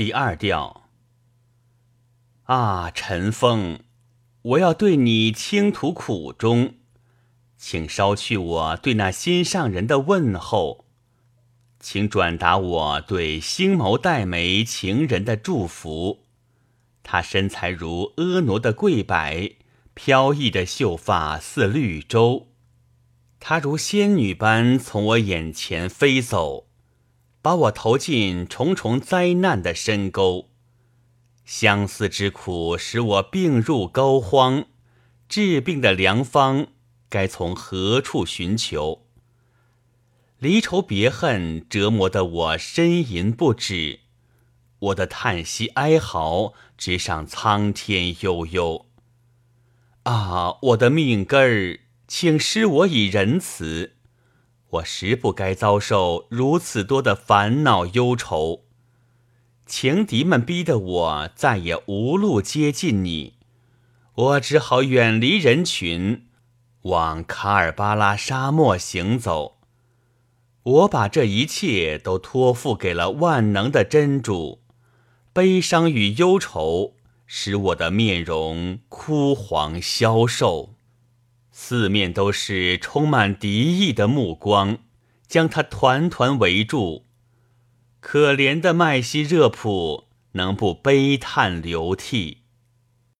第二调。啊，陈风，我要对你倾吐苦衷，请捎去我对那心上人的问候，请转达我对星眸黛眉情人的祝福。她身材如婀娜的桂柏，飘逸的秀发似绿洲。她如仙女般从我眼前飞走，把我投进重重灾难的深沟。相思之苦使我病入膏肓，治病的良方该从何处寻求？离愁别恨折磨得我呻吟不止，我的叹息哀嚎直上苍天悠悠。啊，我的命根儿！请施我以仁慈，我实不该遭受如此多的烦恼忧愁。情敌们逼得我再也无路接近你，我只好远离人群，往卡尔巴拉沙漠行走。我把这一切都托付给了万能的真主。悲伤与忧愁使我的面容枯黄消瘦。四面都是充满敌意的目光，将他团团围住。可怜的麦西热普能不悲叹流涕？